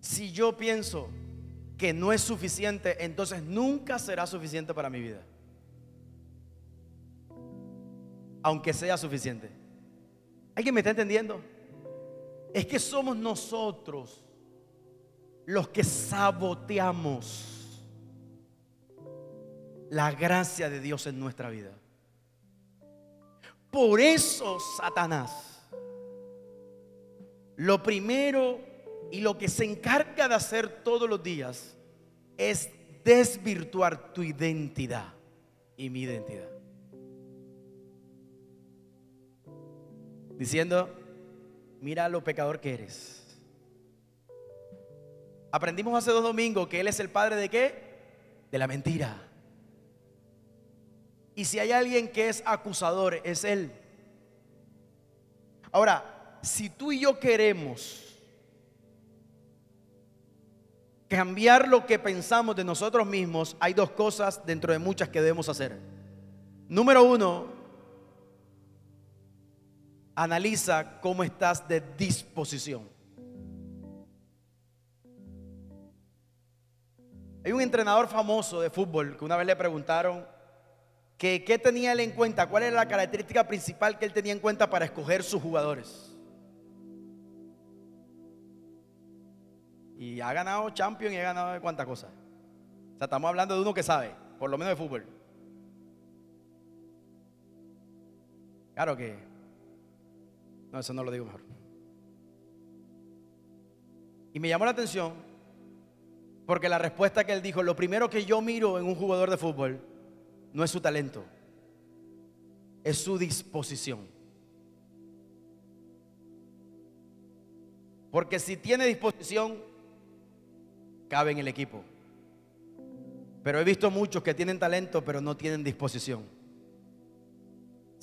Si yo pienso que no es suficiente, entonces nunca será suficiente para mi vida. aunque sea suficiente. ¿Alguien me está entendiendo? Es que somos nosotros los que saboteamos la gracia de Dios en nuestra vida. Por eso Satanás, lo primero y lo que se encarga de hacer todos los días es desvirtuar tu identidad y mi identidad. Diciendo, mira lo pecador que eres. Aprendimos hace dos domingos que Él es el padre de qué? De la mentira. Y si hay alguien que es acusador, es Él. Ahora, si tú y yo queremos cambiar lo que pensamos de nosotros mismos, hay dos cosas dentro de muchas que debemos hacer. Número uno, analiza cómo estás de disposición. Hay un entrenador famoso de fútbol que una vez le preguntaron qué tenía él en cuenta, cuál era la característica principal que él tenía en cuenta para escoger sus jugadores. Y ha ganado Champions y ha ganado de cuántas cosas. O sea, estamos hablando de uno que sabe, por lo menos de fútbol. Claro que... No, eso no lo digo mejor. Y me llamó la atención porque la respuesta que él dijo, lo primero que yo miro en un jugador de fútbol no es su talento, es su disposición. Porque si tiene disposición, cabe en el equipo. Pero he visto muchos que tienen talento, pero no tienen disposición.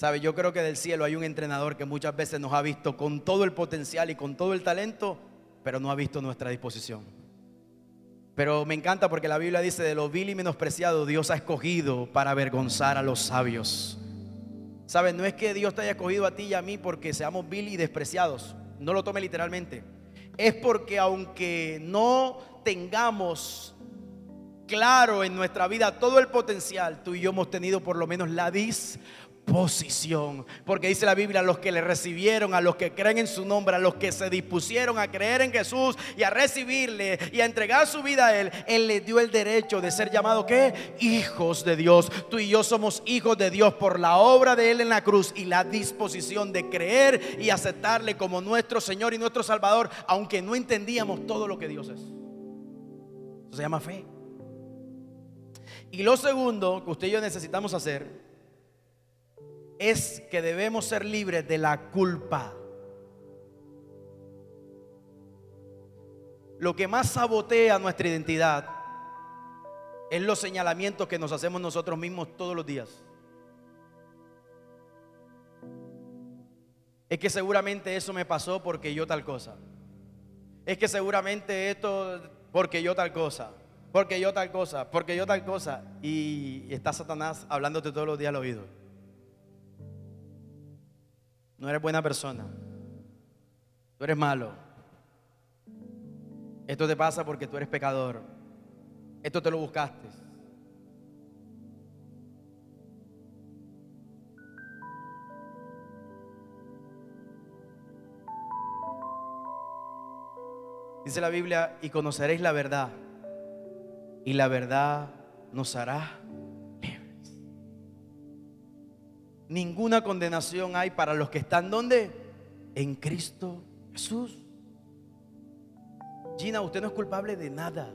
¿Sabe? Yo creo que del cielo hay un entrenador que muchas veces nos ha visto con todo el potencial y con todo el talento, pero no ha visto nuestra disposición. Pero me encanta porque la Biblia dice, de lo vil y menospreciado Dios ha escogido para avergonzar a los sabios. ¿Sabes? No es que Dios te haya escogido a ti y a mí porque seamos vil y despreciados. No lo tome literalmente. Es porque aunque no tengamos claro en nuestra vida todo el potencial, tú y yo hemos tenido por lo menos la dis posición. Porque dice la Biblia, a los que le recibieron, a los que creen en su nombre, a los que se dispusieron a creer en Jesús y a recibirle y a entregar su vida a Él, Él le dio el derecho de ser llamado, ¿qué? Hijos de Dios. Tú y yo somos hijos de Dios por la obra de Él en la cruz y la disposición de creer y aceptarle como nuestro Señor y nuestro Salvador, aunque no entendíamos todo lo que Dios es. Eso se llama fe. Y lo segundo que usted y yo necesitamos hacer es que debemos ser libres de la culpa. Lo que más sabotea nuestra identidad es los señalamientos que nos hacemos nosotros mismos todos los días. Es que seguramente eso me pasó porque yo tal cosa. Es que seguramente esto porque yo tal cosa. Porque yo tal cosa. Porque yo tal cosa. Y está Satanás hablándote todos los días al oído. No eres buena persona. Tú eres malo. Esto te pasa porque tú eres pecador. Esto te lo buscaste. Dice la Biblia, y conoceréis la verdad, y la verdad nos hará ninguna condenación hay para los que están donde? En Cristo Jesús. Gina, usted no es culpable de nada.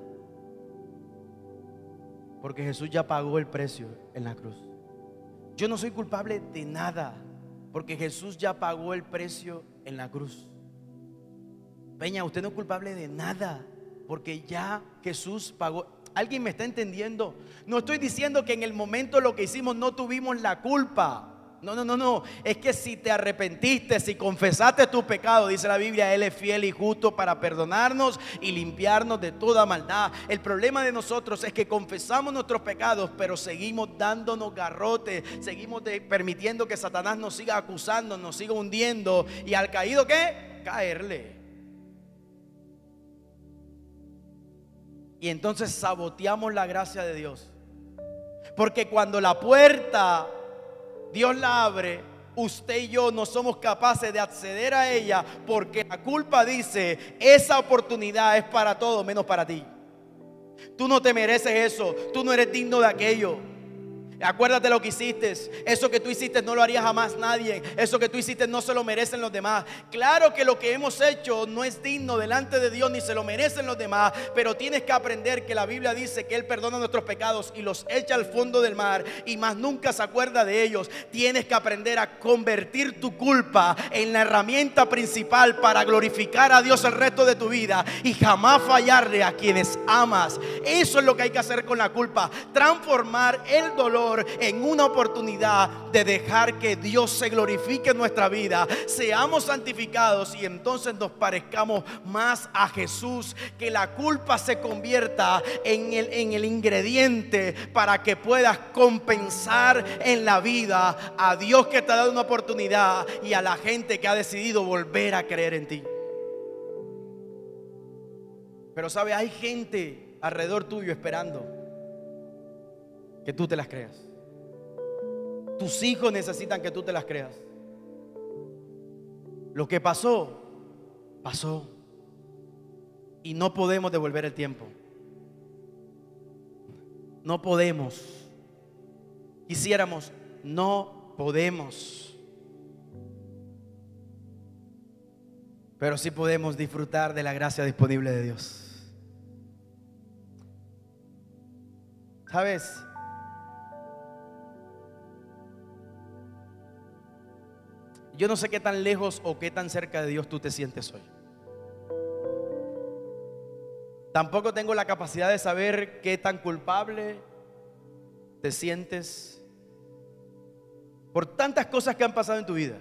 Porque Jesús ya pagó el precio en la cruz. Yo no soy culpable de nada. Porque Jesús ya pagó el precio en la cruz. Peña, usted no es culpable de nada. Porque ya Jesús pagó. ¿Alguien me está entendiendo? No estoy diciendo que en el momento lo que hicimos no tuvimos la culpa. No, no, no, no. Es que si te arrepentiste, si confesaste tu pecado, dice la Biblia, Él es fiel y justo para perdonarnos y limpiarnos de toda maldad. El problema de nosotros es que confesamos nuestros pecados, pero seguimos dándonos garrote, seguimos permitiendo que Satanás nos siga acusando, nos siga hundiendo. Y al caído, ¿qué? Caerle. Y entonces saboteamos la gracia de Dios. Porque cuando la puerta Dios la abre, usted y yo no somos capaces de acceder a ella porque la culpa dice, esa oportunidad es para todos menos para ti. Tú no te mereces eso, tú no eres digno de aquello. Acuérdate lo que hiciste. Eso que tú hiciste no lo haría jamás nadie. Eso que tú hiciste no se lo merecen los demás. Claro que lo que hemos hecho no es digno delante de Dios ni se lo merecen los demás. Pero tienes que aprender que la Biblia dice que Él perdona nuestros pecados y los echa al fondo del mar y más nunca se acuerda de ellos. Tienes que aprender a convertir tu culpa en la herramienta principal para glorificar a Dios el resto de tu vida y jamás fallarle a quienes amas. Eso es lo que hay que hacer con la culpa. Transformar el dolor en una oportunidad de dejar que Dios se glorifique en nuestra vida, seamos santificados y entonces nos parezcamos más a Jesús, que la culpa se convierta en el, en el ingrediente para que puedas compensar en la vida a Dios que te ha dado una oportunidad y a la gente que ha decidido volver a creer en ti. Pero sabe, hay gente alrededor tuyo esperando que tú te las creas. Tus hijos necesitan que tú te las creas. Lo que pasó, pasó. Y no podemos devolver el tiempo. No podemos. Quisiéramos, no podemos. Pero sí podemos disfrutar de la gracia disponible de Dios. ¿Sabes? Yo no sé qué tan lejos o qué tan cerca de Dios tú te sientes hoy. Tampoco tengo la capacidad de saber qué tan culpable te sientes por tantas cosas que han pasado en tu vida.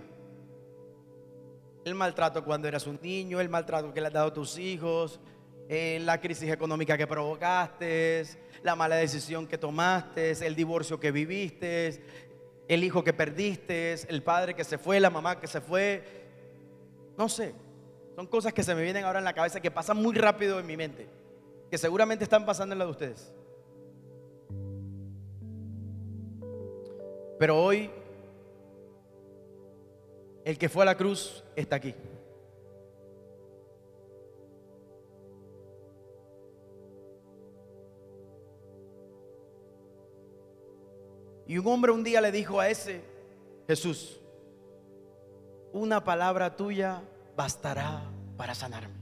El maltrato cuando eras un niño, el maltrato que le has dado a tus hijos, eh, la crisis económica que provocaste, la mala decisión que tomaste, el divorcio que viviste, el hijo que perdiste, el padre que se fue, la mamá que se fue. No sé, son cosas que se me vienen ahora en la cabeza que pasan muy rápido en mi mente, que seguramente están pasando en la de ustedes. Pero hoy, el que fue a la cruz está aquí. Y un hombre un día le dijo a ese Jesús, una palabra tuya bastará para sanarme.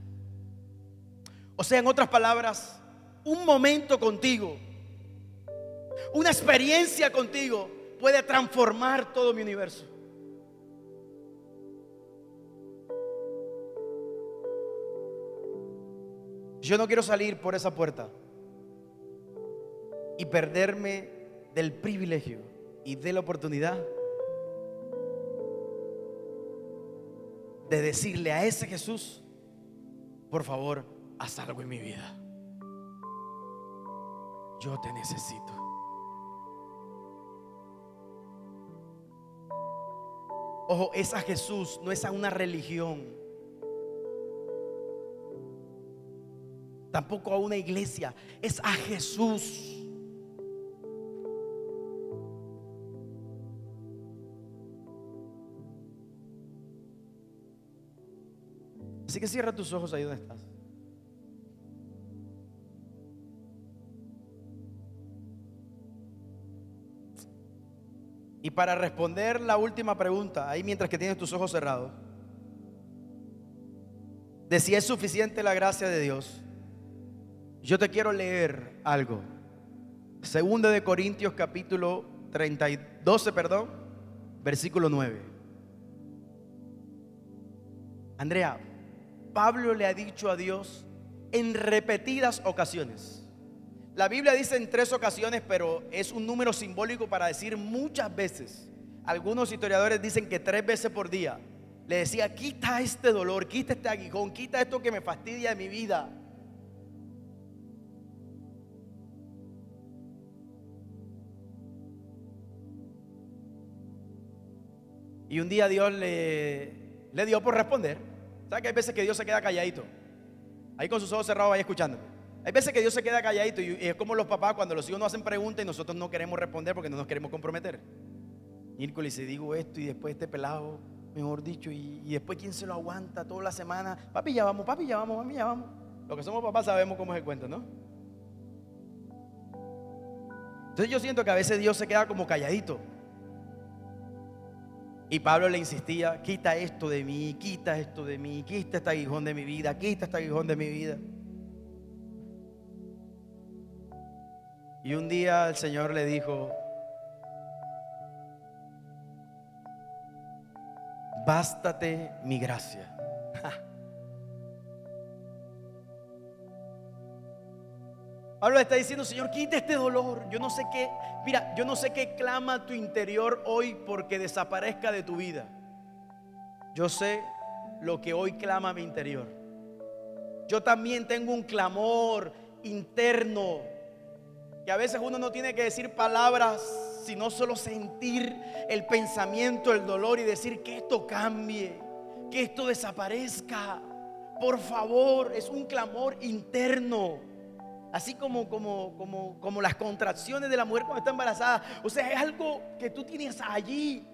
O sea, en otras palabras, un momento contigo, una experiencia contigo puede transformar todo mi universo. Yo no quiero salir por esa puerta y perderme del privilegio y de la oportunidad de decirle a ese Jesús, por favor, haz algo en mi vida. Yo te necesito. Ojo, es a Jesús, no es a una religión. Tampoco a una iglesia, es a Jesús. Que cierra tus ojos ahí donde estás. Y para responder la última pregunta, ahí mientras que tienes tus ojos cerrados, de si es suficiente la gracia de Dios, yo te quiero leer algo. Segunda de Corintios capítulo 30, 12, perdón, versículo 9. Andrea, Pablo le ha dicho a Dios en repetidas ocasiones. La Biblia dice en tres ocasiones, pero es un número simbólico para decir muchas veces. Algunos historiadores dicen que tres veces por día. Le decía, quita este dolor, quita este aguijón, quita esto que me fastidia de mi vida. Y un día Dios le, le dio por responder. ¿Sabes que hay veces que Dios se queda calladito? Ahí con sus ojos cerrados, ahí escuchando. Hay veces que Dios se queda calladito y es como los papás cuando los hijos nos hacen preguntas y nosotros no queremos responder porque no nos queremos comprometer. miércoles y digo esto y después este pelado, mejor dicho, y, después quién se lo aguanta toda la semana. Papi, ya vamos, papi, ya vamos, mami, ya vamos. Los que somos papás sabemos cómo es el cuento, ¿no? Entonces yo siento que a veces Dios se queda como calladito. Y Pablo le insistía, quita esto de mí, quita esto de mí, quita este aguijón de mi vida, quita este aguijón de mi vida. Y un día el Señor le dijo, bástate mi gracia. Pablo está diciendo, Señor, quita este dolor. Yo no sé qué, mira, yo no sé qué clama tu interior hoy porque desaparezca de tu vida. Yo sé lo que hoy clama mi interior. Yo también tengo un clamor interno que a veces uno no tiene que decir palabras, sino solo sentir el pensamiento, el dolor y decir que esto cambie, que esto desaparezca. Por favor, es un clamor interno así como, como, como, como las contracciones de la mujer cuando está embarazada. O sea, es algo que tú tienes allí.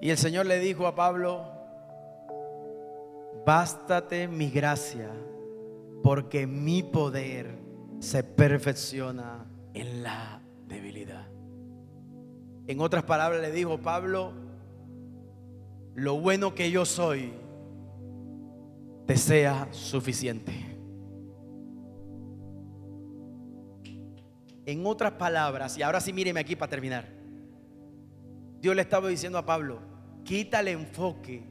Y el Señor le dijo a Pablo, bástate mi gracia, porque mi poder se perfecciona en la debilidad. En otras palabras le dijo Pablo, lo bueno que yo soy te sea suficiente. En otras palabras, y ahora sí míreme aquí para terminar. Dios le estaba diciendo a Pablo, quita el enfoque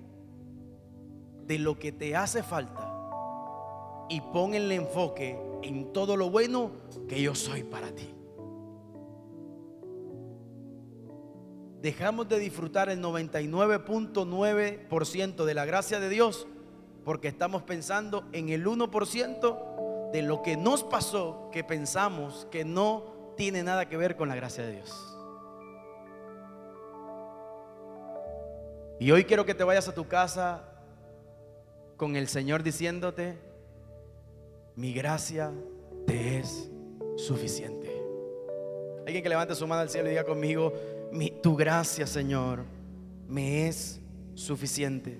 de lo que te hace falta y pon el enfoque en todo lo bueno que yo soy para ti. Dejamos de disfrutar el 99.9% de la gracia de Dios porque estamos pensando en el 1% de lo que nos pasó que pensamos que no tiene nada que ver con la gracia de Dios. Y hoy quiero que te vayas a tu casa con el Señor diciéndote, mi gracia te es suficiente. Alguien que levante su mano al cielo y diga conmigo, mi, tu gracia, Señor, me es suficiente.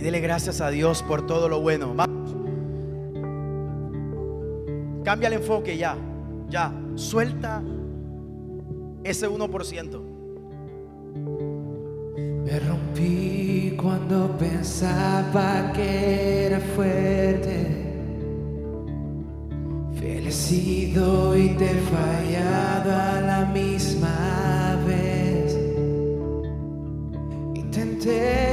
Y dele gracias a Dios por todo lo bueno. Cambia el enfoque ya. Ya. Suelta ese 1%. Me rompí cuando pensaba que era fuerte. Felicido y te he fallado a la misma vez. Intenté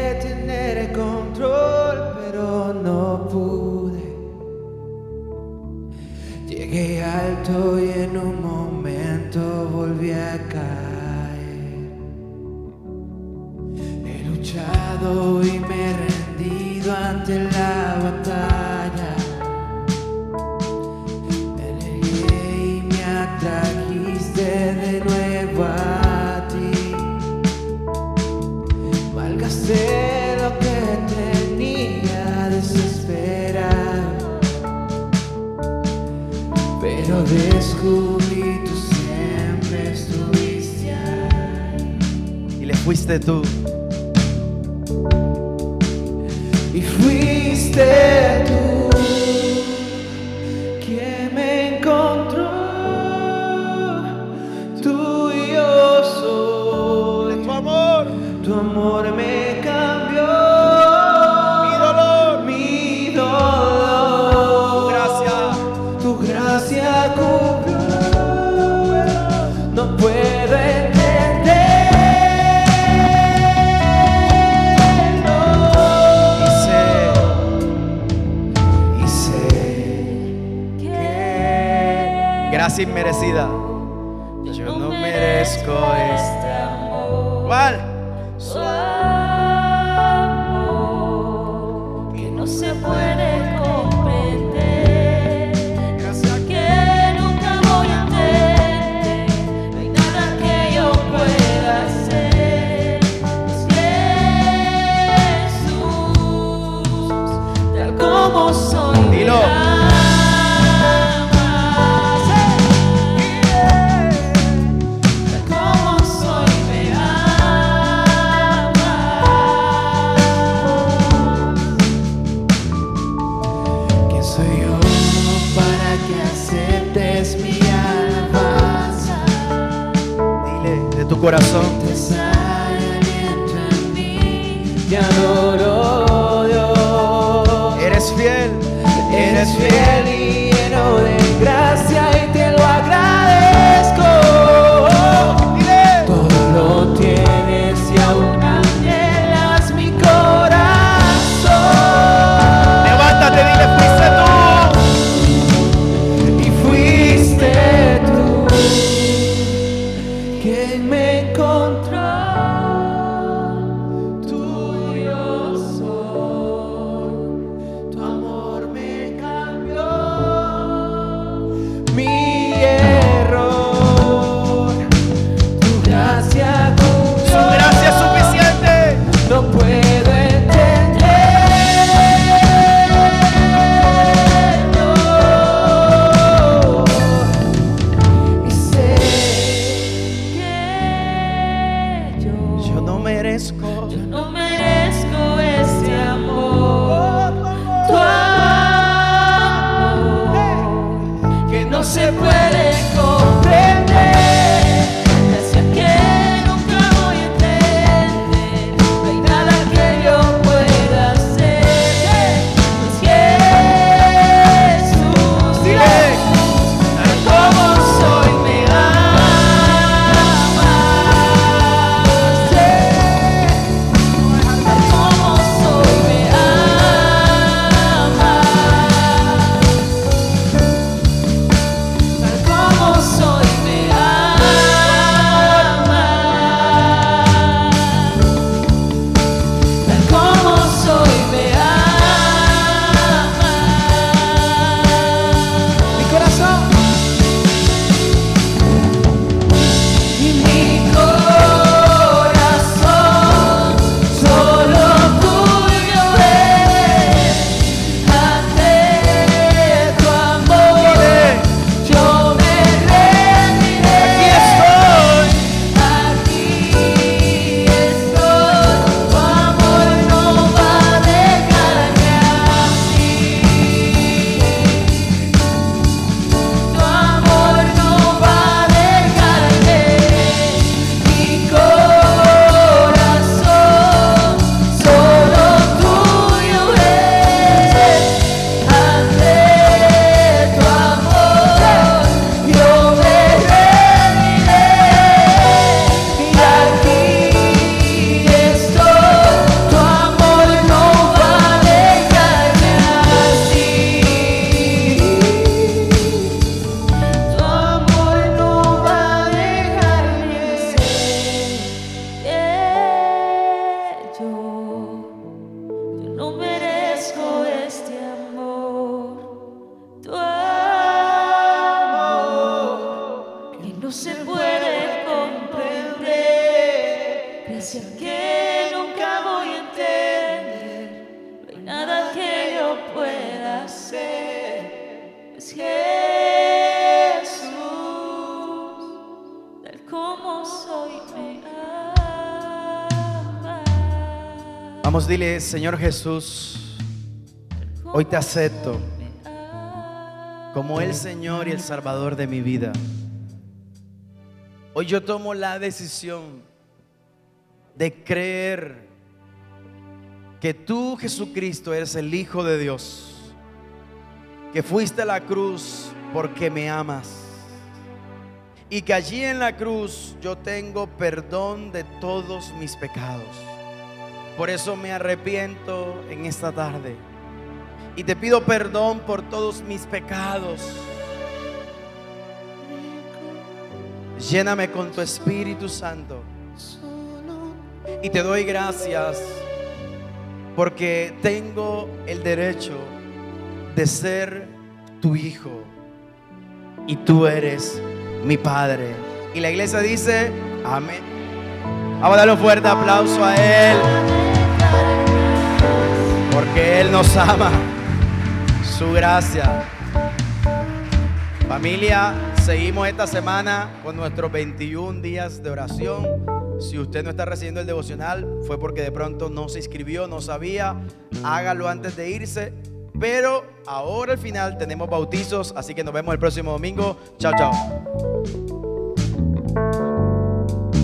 Llegué alto y en un momento volví fuiste tú. Y fuiste tú quien me encontró. Tú y yo soy. Tu amor. Tu amor inmerecida. Yo no merezco corazón. Dile, Señor Jesús, hoy te acepto como el Señor y el Salvador de mi vida. Hoy yo tomo la decisión de creer que tú, Jesucristo, eres el Hijo de Dios, que fuiste a la cruz porque me amas y que allí en la cruz yo tengo perdón de todos mis pecados. Por eso me arrepiento en esta tarde y te pido perdón por todos mis pecados. Lléname con tu Espíritu Santo. Y te doy gracias porque tengo el derecho de ser tu hijo. Y tú eres mi padre. Y la iglesia dice, amén. Vamos a darle un fuerte aplauso a Él. Porque Él nos ama. Su gracia. Familia, seguimos esta semana con nuestros 21 días de oración. Si usted no está recibiendo el devocional, fue porque de pronto no se inscribió, no sabía. Hágalo antes de irse. Pero ahora al final tenemos bautizos, así que nos vemos el próximo domingo. Chao, chao.